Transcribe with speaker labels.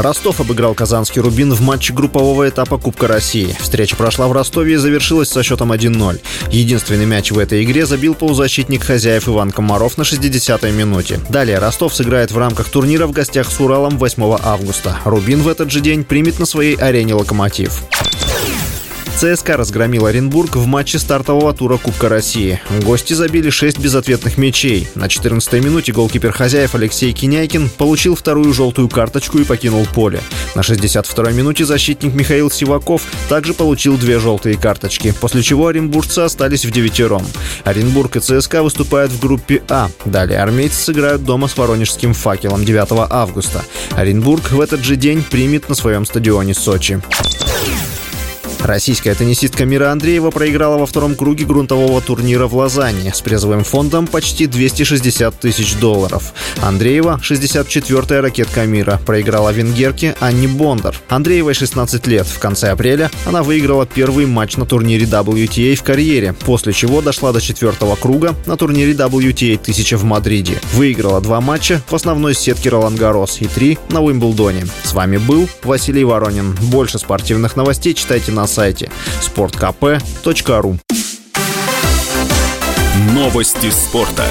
Speaker 1: Ростов обыграл казанский «Рубин» в матче группового этапа Кубка России. Встреча прошла в Ростове и завершилась со счетом 1-0. Единственный мяч в этой игре забил полузащитник хозяев Иван Комаров на 60-й минуте. Далее Ростов сыграет в рамках турнира в гостях с Уралом 8 августа. «Рубин» в этот же день примет на своей арене «Локомотив». ЦСКА разгромил Оренбург в матче стартового тура Кубка России. Гости забили 6 безответных мячей. На 14-й минуте голкипер хозяев Алексей Киняйкин получил вторую желтую карточку и покинул поле. На 62-й минуте защитник Михаил Сиваков также получил две желтые карточки, после чего оренбуржцы остались в девятером. Оренбург и ЦСКА выступают в группе А. Далее армейцы сыграют дома с воронежским факелом 9 августа. Оренбург в этот же день примет на своем стадионе Сочи. Российская теннисистка Мира Андреева проиграла во втором круге грунтового турнира в Лозанне с призовым фондом почти 260 тысяч долларов. Андреева, 64-я ракетка мира, проиграла венгерке Анне Бондар. Андреевой 16 лет. В конце апреля она выиграла первый матч на турнире WTA в карьере, после чего дошла до четвертого круга на турнире WTA 1000 в Мадриде. Выиграла два матча в основной сетке Ролан Гарос и три на Уимблдоне. С вами был Василий Воронин. Больше спортивных новостей читайте на сайте sportkp.ru
Speaker 2: Новости спорта.